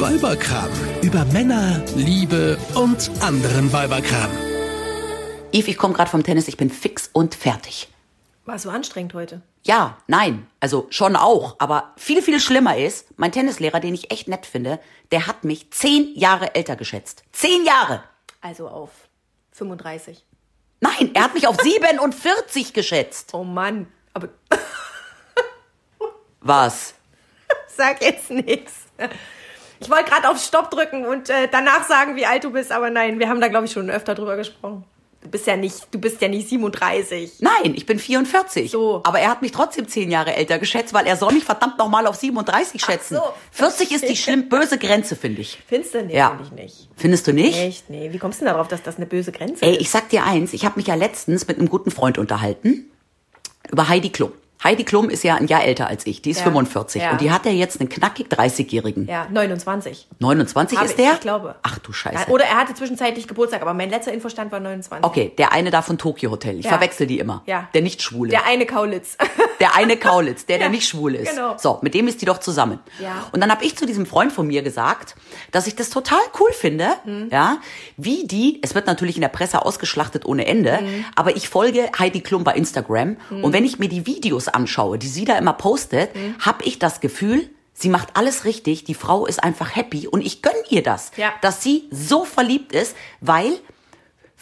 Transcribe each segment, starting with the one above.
Weiberkram. Über Männer, Liebe und anderen Weiberkram. Yves, ich komme gerade vom Tennis, ich bin fix und fertig. War so anstrengend heute. Ja, nein, also schon auch. Aber viel, viel schlimmer ist, mein Tennislehrer, den ich echt nett finde, der hat mich zehn Jahre älter geschätzt. Zehn Jahre! Also auf 35. Nein, er hat mich auf 47 geschätzt. Oh Mann. Aber Was? sag jetzt nichts. Ich wollte gerade auf Stopp drücken und äh, danach sagen, wie alt du bist, aber nein, wir haben da, glaube ich, schon öfter drüber gesprochen. Du bist ja nicht, du bist ja nicht 37. Nein, ich bin 44. So. Aber er hat mich trotzdem zehn Jahre älter geschätzt, weil er soll mich verdammt nochmal auf 37 schätzen. so. 40 ist die schlimm böse Grenze, finde ich. Findest du? Nee, Ja. finde ich nicht. Findest du nicht? Echt? Nee. Wie kommst du denn darauf, dass das eine böse Grenze Ey, ist? ich sag dir eins, ich habe mich ja letztens mit einem guten Freund unterhalten über Heidi Klum. Heidi Klum ist ja ein Jahr älter als ich, die ist Ja. 45 Ja. und die hat ja jetzt einen knackig 30-Jährigen. Ja, 29. 29 Hab ist der? ich glaube. Ach du Scheiße. Oder er hatte zwischenzeitlich Geburtstag, aber mein letzter Infostand war 29. Okay, der eine da von Tokyo Hotel. Ich verwechsel die immer. Ja. Der nicht schwule. Der eine Kaulitz. Der eine Kaulitz, der, der nicht schwul ist. genau. So, mit dem ist die doch zusammen. Ja. Und dann habe ich zu diesem Freund von mir gesagt, dass ich das total cool finde, Mhm. ja, wie die, es wird natürlich in der Presse ausgeschlachtet ohne Ende, Mhm. aber ich folge Heidi Klum bei Instagram und wenn ich mir die Videos anschaue, die sie da immer postet, Mhm. habe ich das Gefühl, sie macht alles richtig, die Frau ist einfach happy und ich gönn ihr das, Ja. dass sie so verliebt ist, weil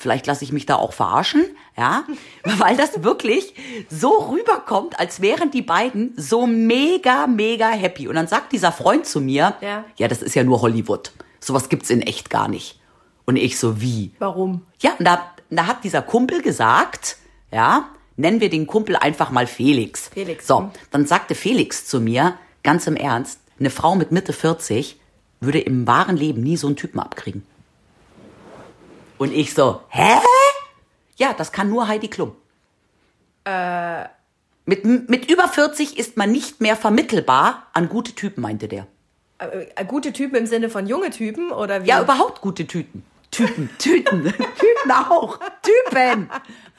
Vielleicht lasse ich mich da auch verarschen, ja, weil das wirklich so rüberkommt, als wären die beiden so mega, mega happy. Und dann sagt dieser Freund zu mir, Ja. ja, das ist ja nur Hollywood. Sowas gibt's in echt gar nicht. Und ich so, wie? Warum? Ja, und da, da hat dieser Kumpel gesagt, ja, nennen wir den Kumpel einfach mal Felix. Felix, So, hm. dann sagte Felix zu mir, ganz im Ernst, eine Frau mit Mitte 40 würde im wahren Leben nie so einen Typen abkriegen. Und ich so, hä? Ja, das kann nur Heidi Klum. Äh. Mit, mit über 40 ist man nicht mehr vermittelbar an gute Typen, meinte der. Äh, gute Typen im Sinne von junge Typen oder wie? Ja, überhaupt gute Typen. Typen, Tüten, Typen auch. Typen.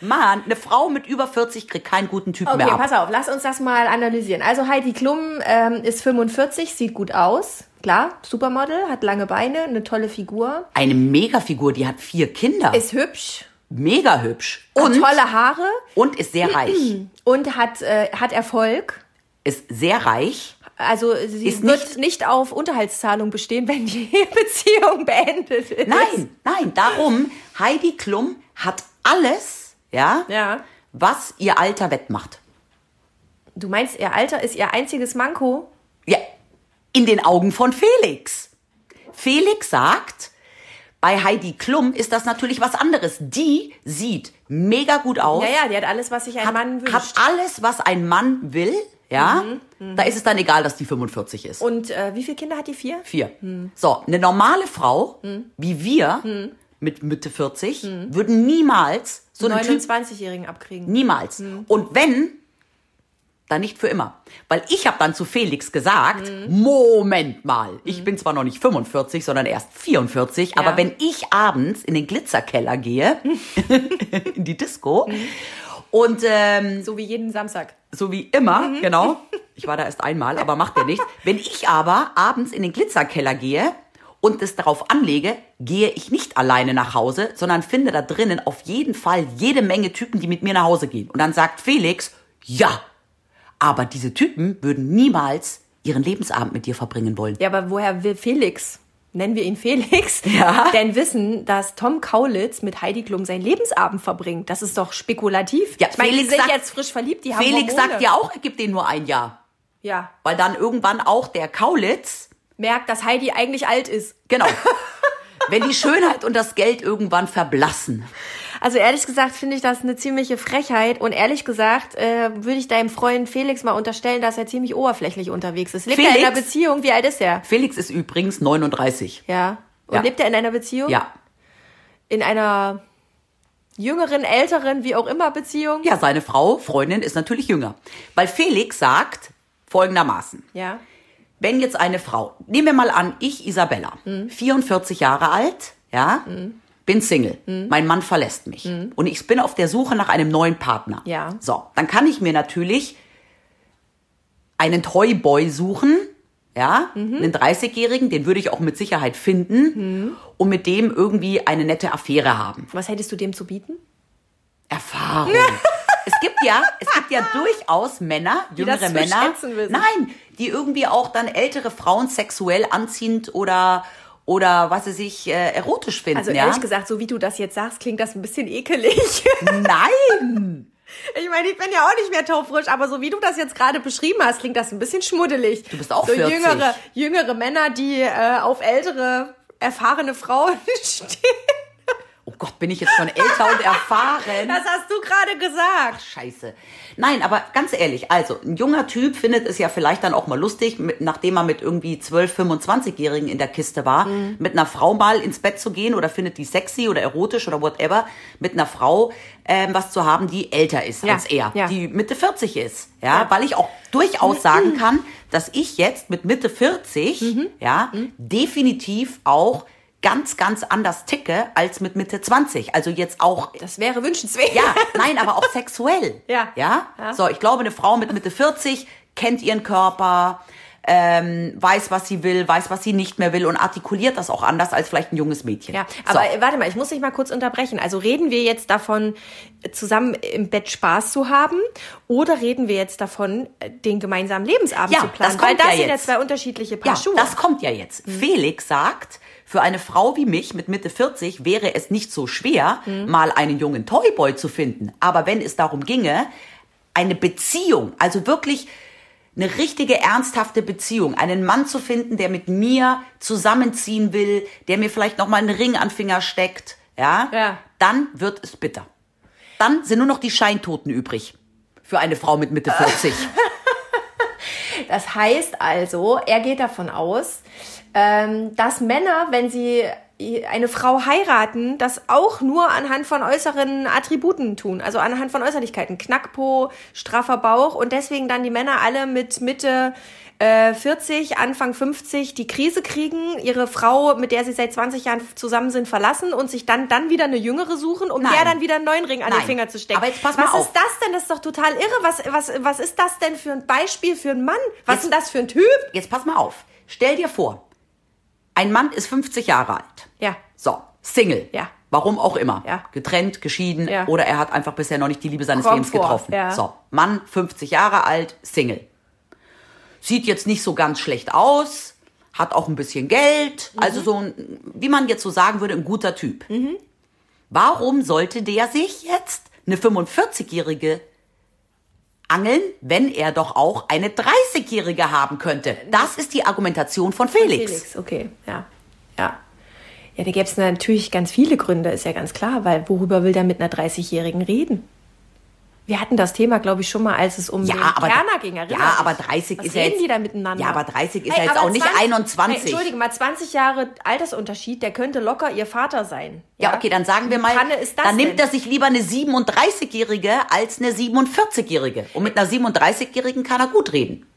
Mann, eine Frau mit über 40 kriegt keinen guten Typen Okay, mehr ab. pass auf, lass uns das mal analysieren. Also Heidi Klum ähm, ist 45, sieht gut aus. Klar, Supermodel, hat lange Beine, eine tolle Figur. Eine Megafigur, die hat vier Kinder. Ist hübsch, mega hübsch. hat Und, tolle Haare und ist sehr reich. und hat, äh, hat Erfolg. Ist sehr reich. Also sie Ist wird nicht- nicht, auf Unterhaltszahlung bestehen, wenn die Beziehung beendet ist. Nein, nein, darum, Heidi Klum hat alles, ja, Ja. was ihr Alter wettmacht. Du meinst, ihr Alter ist ihr einziges Manko? Ja, in den Augen von Felix. Felix sagt, bei Heidi Klum ist das natürlich was anderes. Die sieht mega gut aus. Ja, ja, die hat alles, was sich ein hat, Mann wünscht. hat alles, was ein Mann will, ja. Da ist es dann egal, dass die 45 ist. Und äh, wie viele Kinder hat die? Vier? Vier. So, eine normale Frau, wie wir, mit Mitte 40, würden niemals so einen Typ 29-Jährigen abkriegen. Niemals. Und wenn, dann nicht für immer. Weil ich habe dann zu Felix gesagt, Moment mal, ich bin zwar noch nicht 45, sondern erst 44, aber Ja. wenn ich abends in den Glitzerkeller gehe, in die Disco, und ähm, So wie jeden Samstag. so wie immer, genau, ich war da erst einmal, aber macht ja nichts, wenn ich aber abends in den Glitzerkeller gehe, und es darauf anlege, gehe ich nicht alleine nach Hause, sondern finde da drinnen auf jeden Fall jede Menge Typen, die mit mir nach Hause gehen. Und dann sagt Felix, ja, aber diese Typen würden niemals ihren Lebensabend mit dir verbringen wollen. Ja, aber woher will Felix, nennen wir ihn Felix, Ja. denn wissen, dass Tom Kaulitz mit Heidi Klum seinen Lebensabend verbringt? Das ist doch spekulativ. Ja, ich meine, die Felix sind sagt- jetzt frisch verliebt, die haben Felix Hormone. sagt ja auch, er gibt denen nur ein Jahr. Ja, Weil dann irgendwann auch der Kaulitz, merkt, dass Heidi eigentlich alt ist. genau, wenn die Schönheit und das Geld irgendwann verblassen. Also ehrlich gesagt finde ich das eine ziemliche Frechheit und ehrlich gesagt äh, würde ich deinem Freund Felix mal unterstellen, dass er ziemlich oberflächlich unterwegs ist. Lebt er in Felix? einer Beziehung? Wie alt ist er? Felix ist übrigens 39. Ja. Und Ja. lebt er in einer Beziehung? Ja. In einer jüngeren, älteren, wie auch immer Beziehung? Ja, seine Frau, Freundin, ist natürlich jünger. Weil Felix sagt folgendermaßen. Ja. Wenn jetzt eine Frau, nehmen wir mal an, ich Isabella, Mhm. 44 Jahre alt, ja, bin Single, Mhm. mein Mann verlässt mich und ich bin auf der Suche nach einem neuen Partner. Ja. So, dann kann ich mir natürlich einen Toyboy suchen, ja, einen 30-Jährigen, den würde ich auch mit Sicherheit finden und mit dem irgendwie eine nette Affäre haben. Was hättest du dem zu bieten? Erfahrung. es gibt ja, es gibt ja durchaus Männer, jüngere Männer, nein, die irgendwie auch dann ältere Frauen sexuell anziehend oder oder was sie sich äh, erotisch finden, Also ja? ehrlich gesagt, so wie du das jetzt sagst, klingt das ein bisschen ekelig. Nein. Ich meine, ich bin ja auch nicht mehr taufrisch, aber so wie du das jetzt gerade beschrieben hast, klingt das ein bisschen schmuddelig. Du bist auch so 40. jüngere, jüngere Männer, die äh, auf ältere, erfahrene Frauen stehen. Oh Gott, bin ich jetzt schon älter und erfahren? Das hast du gerade gesagt. Scheiße. Nein, aber ganz ehrlich, also ein junger Typ findet es ja vielleicht dann auch mal lustig, mit, nachdem er mit irgendwie 12, 25-Jährigen in der Kiste war, Mhm. mit einer Frau mal ins Bett zu gehen oder findet die sexy oder erotisch oder whatever, mit einer Frau ähm, was zu haben, die älter ist Ja, als er, ja. die Mitte 40 ist. Ja, weil ich auch durchaus sagen kann, dass ich jetzt mit Mitte 40, Mhm. ja, definitiv auch ganz, ganz anders ticke als mit Mitte 20. Also jetzt auch Das wäre wünschenswert. ja, nein, aber auch sexuell. Ja. ja. Ja. So, ich glaube, eine Frau mit Mitte 40 kennt ihren Körper, ähm, weiß, was sie will, weiß, was sie nicht mehr will und artikuliert das auch anders als vielleicht ein junges Mädchen. Ja, aber so. warte mal, ich muss dich mal kurz unterbrechen. Also reden wir jetzt davon, zusammen im Bett Spaß zu haben oder reden wir jetzt davon, den gemeinsamen Lebensabend Ja, zu planen? das kommt Weil das ja sind ja jetzt. zwei unterschiedliche Paar ja, Schuhe. das kommt ja jetzt. Felix sagt, für eine Frau wie mich mit Mitte 40 wäre es nicht so schwer, mal einen jungen Toyboy zu finden. Aber wenn es darum ginge, eine Beziehung, also wirklich eine richtige ernsthafte Beziehung, einen Mann zu finden, der mit mir zusammenziehen will, der mir vielleicht noch mal einen Ring an den Finger steckt, ja, Ja. dann wird es bitter. Dann sind nur noch die Scheintoten übrig für eine Frau mit Mitte 40. Das heißt also, er geht davon aus, ähm, dass Männer, wenn sie eine Frau heiraten, das auch nur anhand von äußeren Attributen tun, also anhand von Äußerlichkeiten. Knackpo, straffer Bauch und deswegen dann die Männer alle mit Mitte äh, 40, Anfang 50 die Krise kriegen, ihre Frau, mit der sie seit 20 Jahren zusammen sind, verlassen und sich dann, dann wieder eine jüngere suchen, um Nein. der dann wieder einen neuen Ring an Nein. den Finger zu stecken. Aber jetzt pass mal was auf. ist das denn? Das ist doch total irre. Was, was, was ist das denn für ein Beispiel für einen Mann? Was Jetzt- ist denn das für ein Typ? Jetzt pass mal auf. Stell dir vor, ein Mann ist 50 Jahre alt. Ja. So, Single. Ja. Warum auch immer. Ja. Getrennt, geschieden Ja. oder er hat einfach bisher noch nicht die Liebe seines Kommt Lebens getroffen. ja. So, Mann, 50 Jahre alt, Single. Sieht jetzt nicht so ganz schlecht aus, hat auch ein bisschen Geld, Mhm. also so ein, wie man jetzt so sagen würde, ein guter Typ. Warum sollte der sich jetzt eine 45-jährige angeln, wenn er doch auch eine 30-jährige haben könnte? Das ist die Argumentation von Felix. Felix, okay, ja. Ja. Ja, da gäbe es natürlich ganz viele Gründe, ist ja ganz klar, weil worüber will der mit einer 30-Jährigen reden? Wir hatten das Thema, glaube ich, schon mal, als es um Ja, den aber- Kerner ging. erinner ja, aber 30 Was ist ja jetzt- die da miteinander? Ja, aber 30 ist ja jetzt auch nicht 21. Hey, Entschuldige mal, 20 Jahre Altersunterschied, der könnte locker ihr Vater sein. Ja, okay, dann sagen wir mal, Panne ist das dann nimmt denn? er sich lieber eine 37-Jährige als eine 47-Jährige. Und mit einer 37-Jährigen kann er gut reden.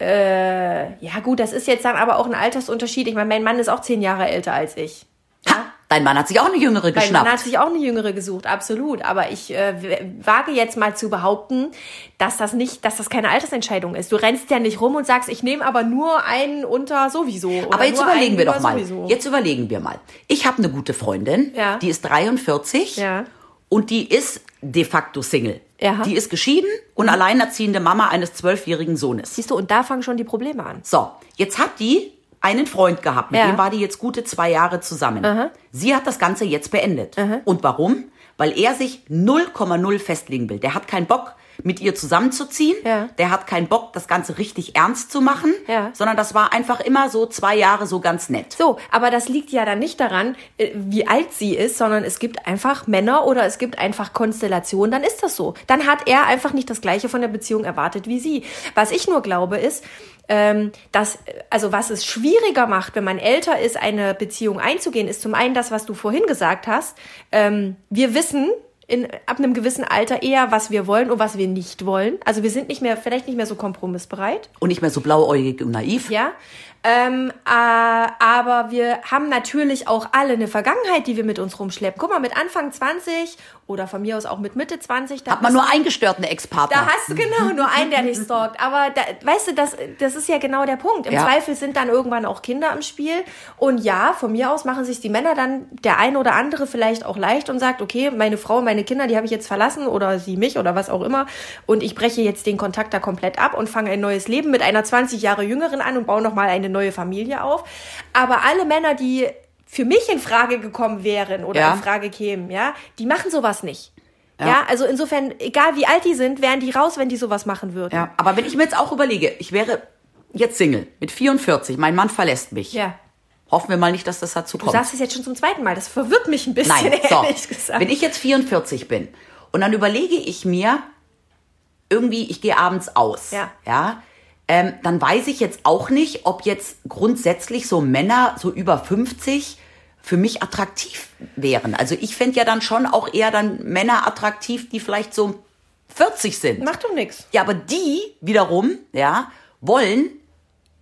Ja gut, das ist jetzt dann aber auch ein Altersunterschied. Ich meine, mein Mann ist auch 10 Jahre älter als ich. Ha, dein Mann hat sich auch eine Jüngere Mein Mann geschnappt. hat sich auch eine Jüngere gesucht, absolut. Aber ich äh, wage jetzt mal zu behaupten, dass das nicht, dass das keine Altersentscheidung ist. Du rennst ja nicht rum und sagst, ich nehme aber nur einen unter sowieso. Aber jetzt überlegen wir doch mal. Sowieso. Jetzt überlegen wir mal. Ich habe eine gute Freundin, Ja. die ist 43 Ja. und die ist de facto Single. Ja. Die ist geschieden und alleinerziehende Mama eines zwölfjährigen Sohnes. Siehst du, und da fangen schon die Probleme an. So, jetzt hat die einen Freund gehabt, mit Ja. dem war die jetzt gute zwei Jahre zusammen. Sie hat das Ganze jetzt beendet. Und warum? Weil er sich 0,0 festlegen will. Der hat keinen Bock, mit ihr zusammenzuziehen. Ja. Der hat keinen Bock, das Ganze richtig ernst zu machen. Ja. Sondern das war einfach immer so zwei Jahre so ganz nett. So, aber das liegt ja dann nicht daran, äh, wie alt sie ist, sondern es gibt einfach Männer oder es gibt einfach Konstellationen, dann ist das so. Dann hat er einfach nicht das Gleiche von der Beziehung erwartet wie sie. Was ich nur glaube ist, ähm, dass, äh, also was es schwieriger macht, wenn man älter ist, eine Beziehung einzugehen, ist zum einen das, was du vorhin gesagt hast. Ähm, wir wissen, in, ab einem gewissen Alter eher, was wir wollen und was wir nicht wollen. Also wir sind nicht mehr, vielleicht nicht mehr so kompromissbereit. Und nicht mehr so blauäugig und naiv. Ja, Ähm, äh, aber wir haben natürlich auch alle eine Vergangenheit, die wir mit uns rumschleppen. Guck mal, mit Anfang 20 oder von mir aus auch mit Mitte 20. Da Hat man nur einen gestörten Ex-Partner. da hast du genau nur einen, der dich stalkt. Aber da, weißt du, das, das ist ja genau der Punkt. Im Ja. Zweifel sind dann irgendwann auch Kinder im Spiel. Und ja, von mir aus machen sich die Männer dann der eine oder andere vielleicht auch leicht und sagt, okay, meine Frau, meine Kinder, die habe ich jetzt verlassen oder sie mich oder was auch immer. Und ich breche jetzt den Kontakt da komplett ab und fange ein neues Leben mit einer 20 Jahre jüngeren an und baue nochmal eine neue Familie auf. Aber alle Männer, die für mich in Frage gekommen wären oder Ja. in Frage kämen, ja, die machen sowas nicht. Ja. also insofern, egal wie alt die sind, wären die raus, wenn die sowas machen würden. Ja, aber wenn ich mir jetzt auch überlege, ich wäre jetzt Single mit 44, mein Mann verlässt mich. Ja. Hoffen wir mal nicht, dass das dazu Du kommt. sagst es jetzt schon zum zweiten Mal. Das verwirrt mich ein bisschen, Nein, so. ehrlich gesagt. Wenn ich jetzt 44 bin und dann überlege ich mir, irgendwie, ich gehe abends aus. Ja. Ja. Ähm, dann weiß ich jetzt auch nicht, ob jetzt grundsätzlich so Männer so über 50 für mich attraktiv wären. Also ich fände ja dann schon auch eher dann Männer attraktiv, die vielleicht so 40 sind. Macht doch nichts. Ja, aber die wiederum, ja, wollen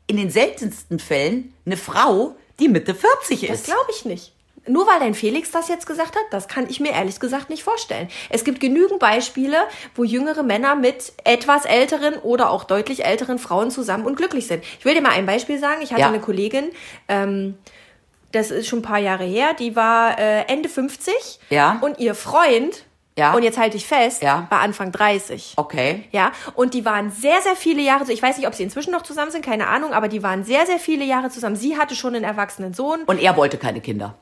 in den seltensten Fällen eine Frau, die Mitte 40 Das ist. glaube ich nicht. Nur weil dein Felix das jetzt gesagt hat, das kann ich mir ehrlich gesagt nicht vorstellen. Es gibt genügend Beispiele, wo jüngere Männer mit etwas älteren oder auch deutlich älteren Frauen zusammen und glücklich sind. Ich will dir mal ein Beispiel sagen. Ich hatte Ja. eine Kollegin, ähm, das ist schon ein paar Jahre her, die war äh, Ende 50 Ja. und ihr Freund, Ja. und jetzt halte ich fest, Ja. war Anfang 30. Okay. Ja, und die waren sehr, sehr viele Jahre, ich weiß nicht, ob sie inzwischen noch zusammen sind, keine Ahnung, aber die waren sehr, sehr viele Jahre zusammen. Sie hatte schon einen erwachsenen Sohn, Und er wollte keine Kinder.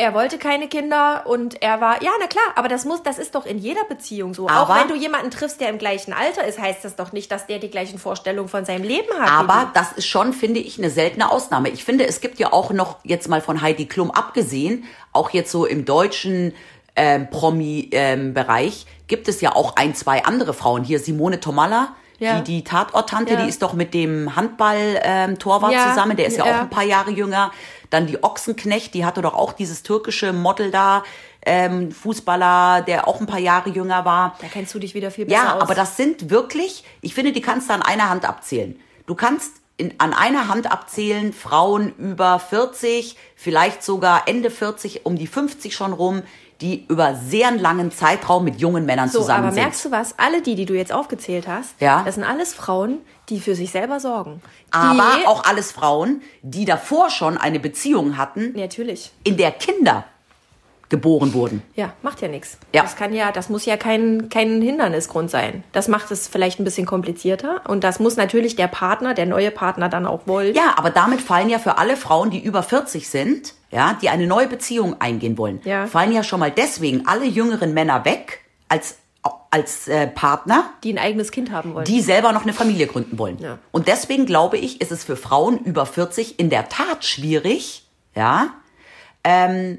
Er wollte keine Kinder und er war, ja, na klar, aber das muss, das ist doch in jeder Beziehung so. Aber- Auch wenn du jemanden triffst, der im gleichen Alter ist, heißt das doch nicht, dass der die gleichen Vorstellungen von seinem Leben hat. Aber das ist schon, finde ich, eine seltene Ausnahme. Ich finde, es gibt ja auch noch, jetzt mal von Heidi Klum abgesehen, auch jetzt so im deutschen ähm, Promi-Bereich, gibt es ja auch ein, zwei andere Frauen. Hier Simone Tomalla, Ja. die, die Tatorttante, Ja. die ist doch mit dem Handball-Torwart Ja, zusammen, der ist ja. auch ein paar Jahre jünger. Dann die Ochsenknecht, die hatte doch auch dieses türkische Model da, ähm, Fußballer, der auch ein paar Jahre jünger war. da kennst du dich wieder viel besser Ja, aus. aber das sind wirklich, ich finde, die kannst du an einer Hand abzählen. Du kannst in, an einer Hand abzählen Frauen über 40, vielleicht sogar Ende 40, um die 50 schon rum, die über sehr einen langen Zeitraum mit jungen Männern so, zusammen aber sind. merkst du was? Alle die, die du jetzt aufgezählt hast, Ja. das sind alles Frauen, die für sich selber sorgen. aber auch alles Frauen, die davor schon eine Beziehung hatten, Natürlich. in der Kinder geboren wurden. Ja, macht ja nichts. Ja. Das kann ja, das muss ja kein, kein Hindernisgrund sein. Das macht es vielleicht ein bisschen komplizierter. Und das muss natürlich der Partner, der neue Partner dann auch wollen. Ja, aber damit fallen ja für alle Frauen, die über 40 sind, ja, die eine neue Beziehung eingehen wollen, Ja. fallen ja schon mal deswegen alle jüngeren Männer weg als als äh, Partner, Die ein eigenes Kind haben wollen. die selber noch eine Familie gründen wollen. Ja. Und deswegen glaube ich, ist es für Frauen über 40 in der Tat schwierig, ja, ähm,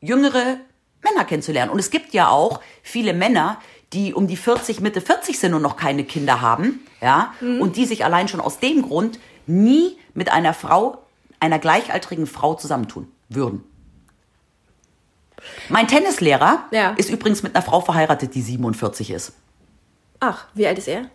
jüngere Männer kennenzulernen. Und es gibt ja auch viele Männer, die um die 40, Mitte 40 sind und noch keine Kinder haben, ja, Mhm. und die sich allein schon aus dem Grund nie mit einer Frau, einer gleichaltrigen Frau zusammentun würden. Mein Tennislehrer Ja. ist übrigens mit einer Frau verheiratet, die 47 ist. Ach, wie alt ist er?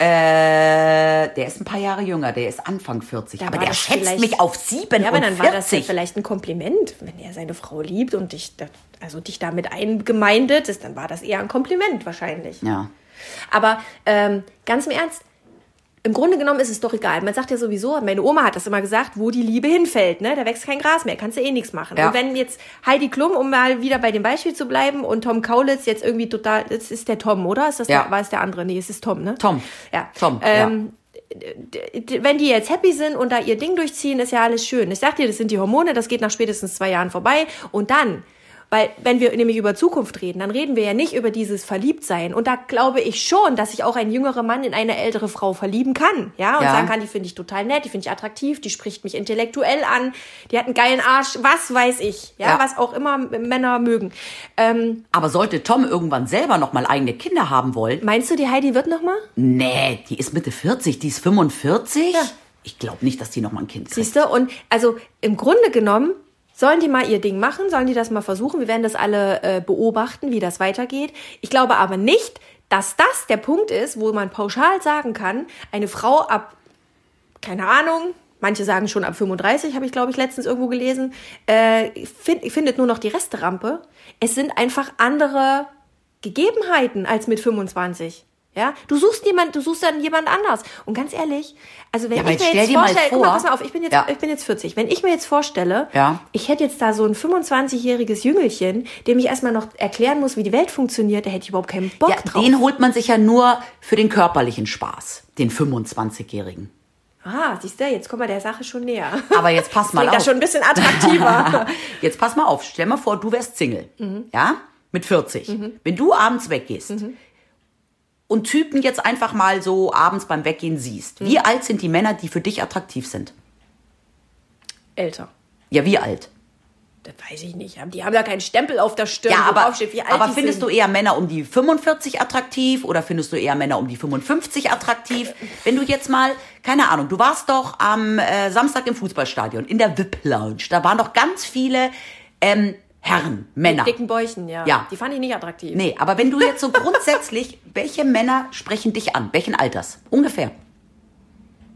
Äh, der ist ein paar Jahre jünger, der ist Anfang 40. Da aber der schätzt mich auf 47. Ja, aber dann war das ja vielleicht ein Kompliment, wenn er seine Frau liebt und dich, also dich damit eingemeindet ist, dann war das eher ein Kompliment wahrscheinlich. Ja. Aber ähm, ganz im Ernst, im Grunde genommen ist es doch egal. Man sagt ja sowieso, meine Oma hat das immer gesagt, wo die Liebe hinfällt, ne? Da wächst kein Gras mehr, kannst du eh nichts machen. Ja. Und wenn jetzt Heidi Klum, um mal wieder bei dem Beispiel zu bleiben, und Tom Kaulitz jetzt irgendwie total, das ist der Tom, oder? Ist das Ja. der, war es der andere? Nee, es ist Tom, ne? Tom. Ja. Tom, Ähm, d- wenn die jetzt happy sind und da ihr Ding durchziehen, ist ja alles schön. Ich sag dir, das sind die Hormone, das geht nach spätestens zwei Jahren vorbei. Und dann, weil wenn wir nämlich über Zukunft reden, dann reden wir ja nicht über dieses Verliebtsein. Und da glaube ich schon, dass sich auch ein jüngerer Mann in eine ältere Frau verlieben kann. Ja, und Ja. sagen kann, die finde ich total nett, die finde ich attraktiv, die spricht mich intellektuell an, die hat einen geilen Arsch, was weiß ich. Ja, Ja. was auch immer Männer mögen. Ähm, Aber sollte Tom irgendwann selber noch mal eigene Kinder haben wollen? meinst du, die Heidi wird noch mal? Nee, die ist Mitte 40, die ist 45. Ja. Ich glaube nicht, dass die noch mal ein Kind kriegt. Siehst du? Und also im Grunde genommen sollen die mal ihr Ding machen, sollen die das mal versuchen. Wir werden das alle äh, beobachten, wie das weitergeht. Ich glaube aber nicht, dass das der Punkt ist, wo man pauschal sagen kann, eine Frau ab, keine Ahnung, manche sagen schon ab 35, habe ich glaube ich letztens irgendwo gelesen, äh, find, findet nur noch die Resterampe. Es sind einfach andere Gegebenheiten als mit 25. Ja, du suchst jemand, du suchst dann jemand anders. Und ganz ehrlich, also wenn Ja, ich mir jetzt vorstelle, guck vor- mal, pass mal auf, ich bin jetzt, Ja. ich bin jetzt 40. Wenn ich mir jetzt vorstelle, Ja. ich hätte jetzt da so ein 25-jähriges Jüngelchen, dem ich erstmal noch erklären muss, wie die Welt funktioniert, da hätte ich überhaupt keinen Bock drauf. den holt man sich ja nur für den körperlichen Spaß, den 25-Jährigen. ah, siehst du, jetzt kommen wir der Sache schon näher. Aber jetzt pass mal Klingt auf. das schon ein bisschen attraktiver. Jetzt pass mal auf, stell mal vor, du wärst Single, Mhm. ja, mit 40. Wenn du abends weggehst und Typen jetzt einfach mal so abends beim Weggehen siehst, Mhm. wie alt sind die Männer, die für dich attraktiv sind? Älter. Ja, wie alt? Das weiß ich nicht. Die haben da keinen Stempel auf der Stirn, Ja, aber, alt aber findest sind. du eher Männer um die 45 attraktiv oder findest du eher Männer um die 55 attraktiv? Wenn du jetzt mal, keine Ahnung, du warst doch am äh, Samstag im Fußballstadion in der VIP Lounge, da waren doch ganz viele ähm, Herren, Männer. Mit dicken Bäuchen, ja. Ja. Die fand ich nicht attraktiv. Nee, aber wenn du jetzt so grundsätzlich, welche Männer sprechen dich an? Welchen Alters? Ungefähr.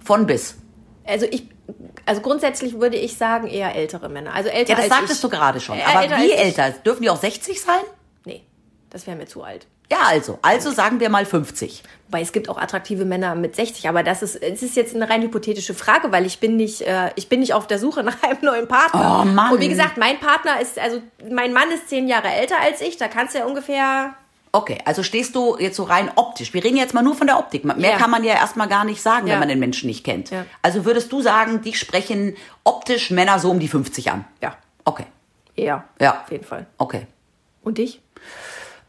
Von bis. Also ich, also grundsätzlich würde ich sagen eher ältere Männer. Also älter Ja, das als sagtest ich. du gerade schon. Äh, Aber älter wie älter? Dürfen die auch 60 sein? Nee, das wäre mir zu alt. Ja, also. Also sagen wir mal 50. Wobei es gibt auch attraktive Männer mit 60, aber das ist, es ist jetzt eine rein hypothetische Frage, weil ich bin nicht, äh, ich bin nicht auf der Suche nach einem neuen Partner. Oh, Mann. Und wie gesagt, mein Partner ist, also mein Mann ist zehn Jahre älter als ich, da kannst du ja ungefähr, Okay, also stehst du jetzt so rein optisch. Wir reden jetzt mal nur von der Optik. Mehr Ja. kann man ja erstmal gar nicht sagen, Ja. wenn man den Menschen nicht kennt. Ja. Also würdest du sagen, dich sprechen optisch Männer so um die 50 an? ja, Okay, eher. Ja. Auf jeden Fall. okay. Und dich?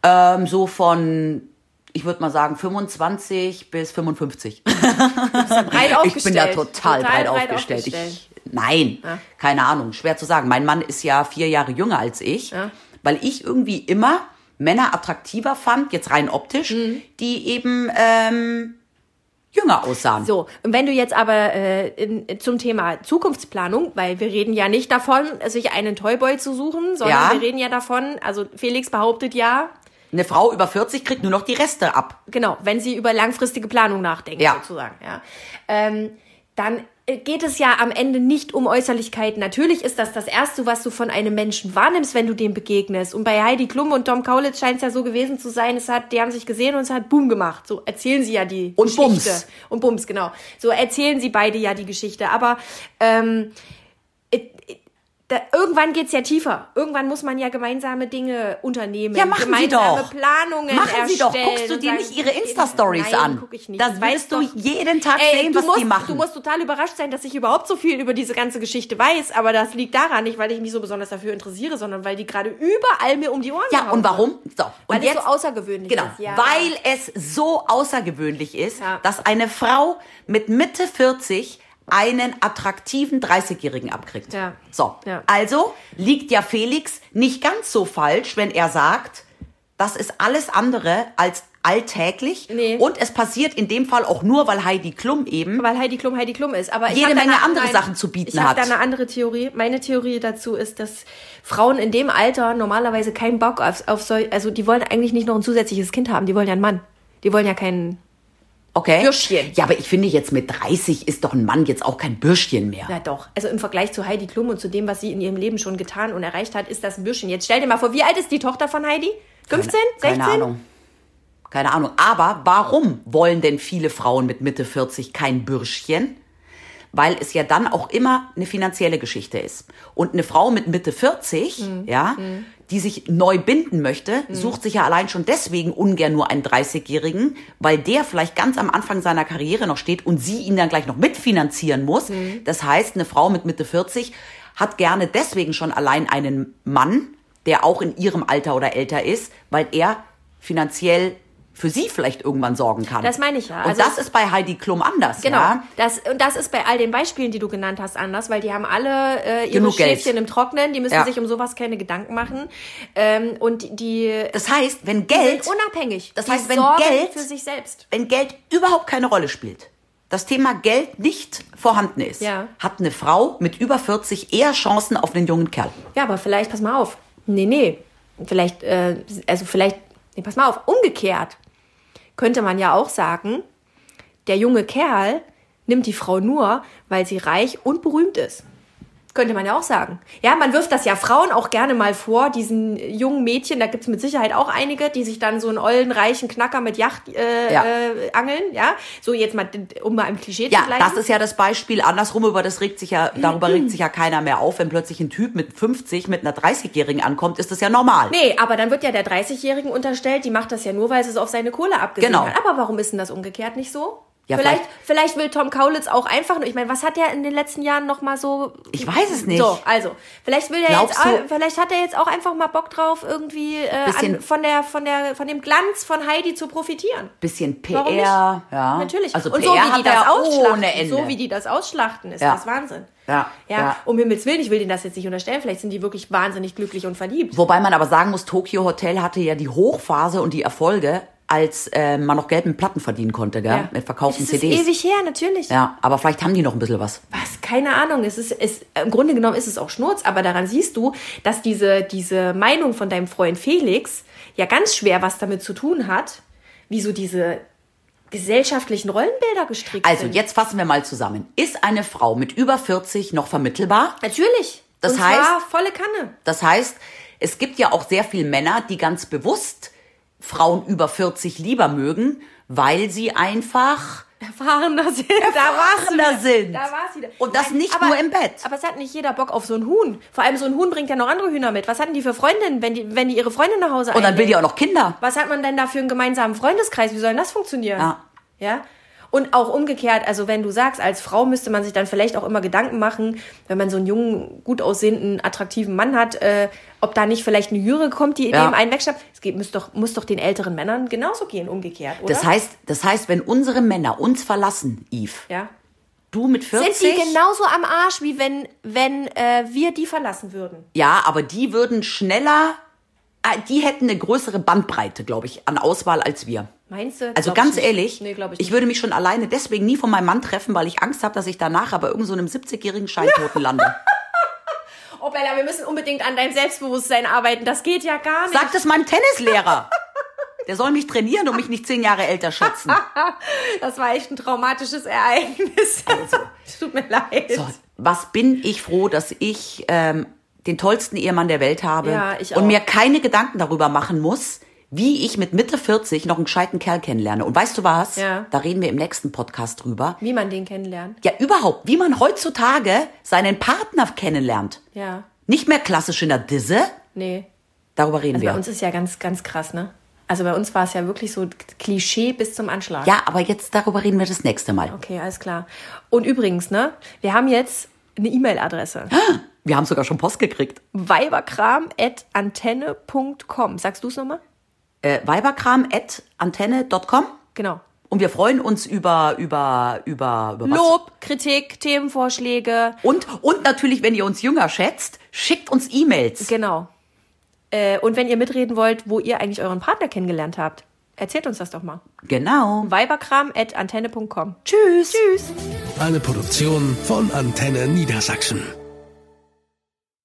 Ähm, so von, ich würde mal sagen, 25 bis 55. Breit aufgestellt. Ich bin da total, breit, aufgestellt. Ich, nein, keine Ahnung, schwer zu sagen. Mein Mann ist ja vier Jahre jünger als ich, Ja. weil ich irgendwie immer Männer attraktiver fand, jetzt rein optisch, Mhm. die eben ähm, jünger aussahen. So, und wenn du jetzt aber äh, in, zum Thema Zukunftsplanung, weil wir reden ja nicht davon, sich einen Toyboy zu suchen, sondern Ja. wir reden ja davon, also Felix behauptet ja, Eine Frau über 40 kriegt nur noch die Reste ab. genau, wenn sie über langfristige Planung nachdenkt, Ja. sozusagen, ja, ähm, dann äh, geht es ja am Ende nicht um Äußerlichkeiten. Natürlich ist das das Erste, was du von einem Menschen wahrnimmst, wenn du dem begegnest. Und bei Heidi Klum und Tom Kaulitz scheint es ja so gewesen zu sein, es hat, die haben sich gesehen und es hat Boom gemacht. So erzählen sie ja die Und Geschichte. Bums. Und Bums, genau. So erzählen sie beide ja die Geschichte. Aber ähm, da, irgendwann geht's ja tiefer. Irgendwann muss man ja gemeinsame Dinge unternehmen. Ja, machen Sie gemeinsame doch. Planungen Machen Sie doch. erstellen Guckst du dir nicht ihre Insta-Stories Nein, an? Guck ich nicht. Das wirst du jeden Tag Ey, sehen, du was musst, die machen. Du musst total überrascht sein, dass ich überhaupt so viel über diese ganze Geschichte weiß. Aber das liegt daran nicht, weil ich mich so besonders dafür interessiere, sondern weil die gerade überall mir um die Ohren ja, und warum? So, Weil und es jetzt so außergewöhnlich Genau, ist. Ja. weil es so außergewöhnlich ist, Ja. dass eine Frau mit Mitte 40 einen attraktiven 30-Jährigen abkriegt. Ja. So, Ja. also liegt ja Felix nicht ganz so falsch, wenn er sagt, das ist alles andere als alltäglich Nee. und es passiert in dem Fall auch nur, weil Heidi Klum eben weil Heidi Klum Heidi Klum ist. Aber ich Jede Menge eine- andere nein, Sachen zu bieten ich hat. da eine andere Theorie. Meine Theorie dazu ist, dass Frauen in dem Alter normalerweise keinen Bock auf, auf so, also die wollen eigentlich nicht noch ein zusätzliches Kind haben. Die wollen ja einen Mann. Die wollen ja keinen. Okay. Bürschchen. Ja, aber ich finde jetzt mit 30 ist doch ein Mann jetzt auch kein Bürschchen mehr. Na doch. Also im Vergleich zu Heidi Klum und zu dem, was sie in ihrem Leben schon getan und erreicht hat, ist das ein Bürschchen. Jetzt stell dir mal vor, wie alt ist die Tochter von Heidi? 15? 16? Keine Ahnung. Keine Ahnung. Aber warum wollen denn viele Frauen mit Mitte 40 kein Bürschchen? Weil es ja dann auch immer eine finanzielle Geschichte ist. Und eine Frau mit Mitte 40, Mhm. ja, die sich neu binden möchte, sucht sich ja allein schon deswegen ungern nur einen 30-Jährigen, weil der vielleicht ganz am Anfang seiner Karriere noch steht und sie ihn dann gleich noch mitfinanzieren muss. Mhm. Das heißt, eine Frau mit Mitte 40 hat gerne deswegen schon allein einen Mann, der auch in ihrem Alter oder älter ist, weil er finanziell für sie vielleicht irgendwann sorgen kann. Das meine ich ja. Und Also das ist bei Heidi Klum anders. Genau. Ja? Das, und das ist bei all den Beispielen, die du genannt hast, anders, weil die haben alle äh, ihre Genug Geld. Schäfchen im Trocknen, die müssen Ja. sich um sowas keine Gedanken machen. Ähm, und die Das heißt, wenn Geld, unabhängig. Das heißt, wenn Geld- für sich selbst. wenn Geld überhaupt keine Rolle spielt, das Thema Geld nicht vorhanden ist, Ja. hat eine Frau mit über 40 eher Chancen auf einen jungen Kerl. Ja, aber vielleicht, pass mal auf. Nee, nee. Vielleicht, äh, also vielleicht, nee, pass mal auf, umgekehrt könnte man ja auch sagen, der junge Kerl nimmt die Frau nur, weil sie reich und berühmt ist. Könnte man ja auch sagen. Ja, man wirft das ja Frauen auch gerne mal vor, diesen jungen Mädchen, da gibt's mit Sicherheit auch einige, die sich dann so einen ollen, reichen Knacker mit Yacht äh, Ja. äh, angeln, ja. So jetzt mal, um mal im Klischee Ja, zu bleiben. das ist ja das Beispiel. Andersrum, über das regt sich ja, darüber regt sich ja keiner mehr auf. Wenn plötzlich ein Typ mit 50 mit einer 30-Jährigen ankommt, ist das ja normal. Nee, aber dann wird ja der 30-Jährigen unterstellt, die macht das ja nur, weil sie es auf seine Kohle abgesehen Genau. hat. Aber warum ist denn das umgekehrt nicht so? Ja, vielleicht, vielleicht will Tom Kaulitz auch einfach nur, ich meine, was hat er in den letzten Jahren noch mal so... Ich weiß es nicht. So, also, vielleicht will er jetzt, du- vielleicht hat er jetzt auch einfach mal Bock drauf, irgendwie äh, an, von, der, von, der, von dem Glanz von Heidi zu profitieren. Bisschen PR, ja. Natürlich. Also und PR so wie hat die das ausschlachten, ohne Ende. so wie die das ausschlachten, ist Ja. das Wahnsinn. Ja, ja. ja. Um Himmels Willen, ich will denen das jetzt nicht unterstellen, vielleicht sind die wirklich wahnsinnig glücklich und verliebt. Wobei man aber sagen muss, Tokyo Hotel hatte ja die Hochphase und die Erfolge, als äh, man noch Geld mit Platten verdienen konnte, gell? Ja. mit verkauften Es ist CDs. ewig her, natürlich. Ja, aber vielleicht haben die noch ein bisschen was. Was? Keine Ahnung. Es ist, es, Im Grunde genommen ist es auch Schnurz, aber daran siehst du, dass diese, diese Meinung von deinem Freund Felix ja ganz schwer was damit zu tun hat, wie so diese gesellschaftlichen Rollenbilder gestrickt Also sind. jetzt fassen wir mal zusammen. Ist eine Frau mit über 40 noch vermittelbar? Natürlich. Das Und heißt- volle Kanne. Das heißt, es gibt ja auch sehr viele Männer, die ganz bewusst Frauen über 40 lieber mögen, weil sie einfach Erfahrener sind. Erfahrener sind. Da war's wieder. Und das nicht nur im Bett. Aber es hat nicht jeder Bock auf so ein Huhn. Vor allem so ein Huhn bringt ja noch andere Hühner mit. Was hatten die für Freundinnen, wenn die, wenn die ihre Freundin nach Hause und dann will einlädt? die auch noch Kinder. Was hat man denn da für einen gemeinsamen Freundeskreis? Wie soll denn das funktionieren? Ja. Ja. Und auch umgekehrt, also wenn du sagst, als Frau müsste man sich dann vielleicht auch immer Gedanken machen, wenn man so einen jungen, gut aussehenden, attraktiven Mann hat, äh, ob da nicht vielleicht eine Jüre kommt, die Ja. dem einen wegschnappt. Es geht, muss, doch, muss doch den älteren Männern genauso gehen, umgekehrt, oder? Das heißt, das heißt, wenn unsere Männer uns verlassen, Yves, ja. du mit 40, Sind die genauso am Arsch, wie wenn, wenn äh, wir die verlassen würden? ja, aber die würden schneller, äh, die hätten eine größere Bandbreite, glaube ich, an Auswahl als wir. Meinst du? Also ganz ich ehrlich, Nee, ich ich würde mich schon alleine deswegen nie von meinem Mann treffen, weil ich Angst habe, dass ich danach aber irgend so einem 70-jährigen Scheintoten lande. Oh Bella, wir müssen unbedingt an deinem Selbstbewusstsein arbeiten. Das geht ja gar nicht. Sag das meinem Tennislehrer. Der soll mich trainieren und mich nicht zehn Jahre älter schätzen. Das war echt ein traumatisches Ereignis. Tut mir leid. Also. So, was bin ich froh, dass ich ähm, den tollsten Ehemann der Welt habe Ja, und mir keine Gedanken darüber machen muss, wie ich mit Mitte 40 noch einen gescheiten Kerl kennenlerne. Und weißt du was? Ja. Da reden wir im nächsten Podcast drüber. Wie man den kennenlernt. Ja, überhaupt, wie man heutzutage seinen Partner kennenlernt. Ja. Nicht mehr klassisch in der Disse. Nee. Darüber reden Also bei wir. uns ist ja ganz, ganz krass, ne? Also bei uns war es ja wirklich so Klischee bis zum Anschlag. Ja, aber jetzt darüber reden wir das nächste Mal. Okay, alles klar. Und übrigens, ne? Wir haben jetzt eine E-Mail-Adresse. Wir haben sogar schon Post gekriegt. weiberkram.antenne.com. Sagst du es nochmal? Äh, weiberkram.antenne.com Genau. und wir freuen uns über, über, über, über was? Lob, Kritik, Themenvorschläge. Und, und natürlich, wenn ihr uns jünger schätzt, schickt uns E-Mails. Genau. Äh, und wenn ihr mitreden wollt, wo ihr eigentlich euren Partner kennengelernt habt, erzählt uns das doch mal. Genau. weiberkram.antenne.com. Tschüss. Tschüss. Eine Produktion von Antenne Niedersachsen.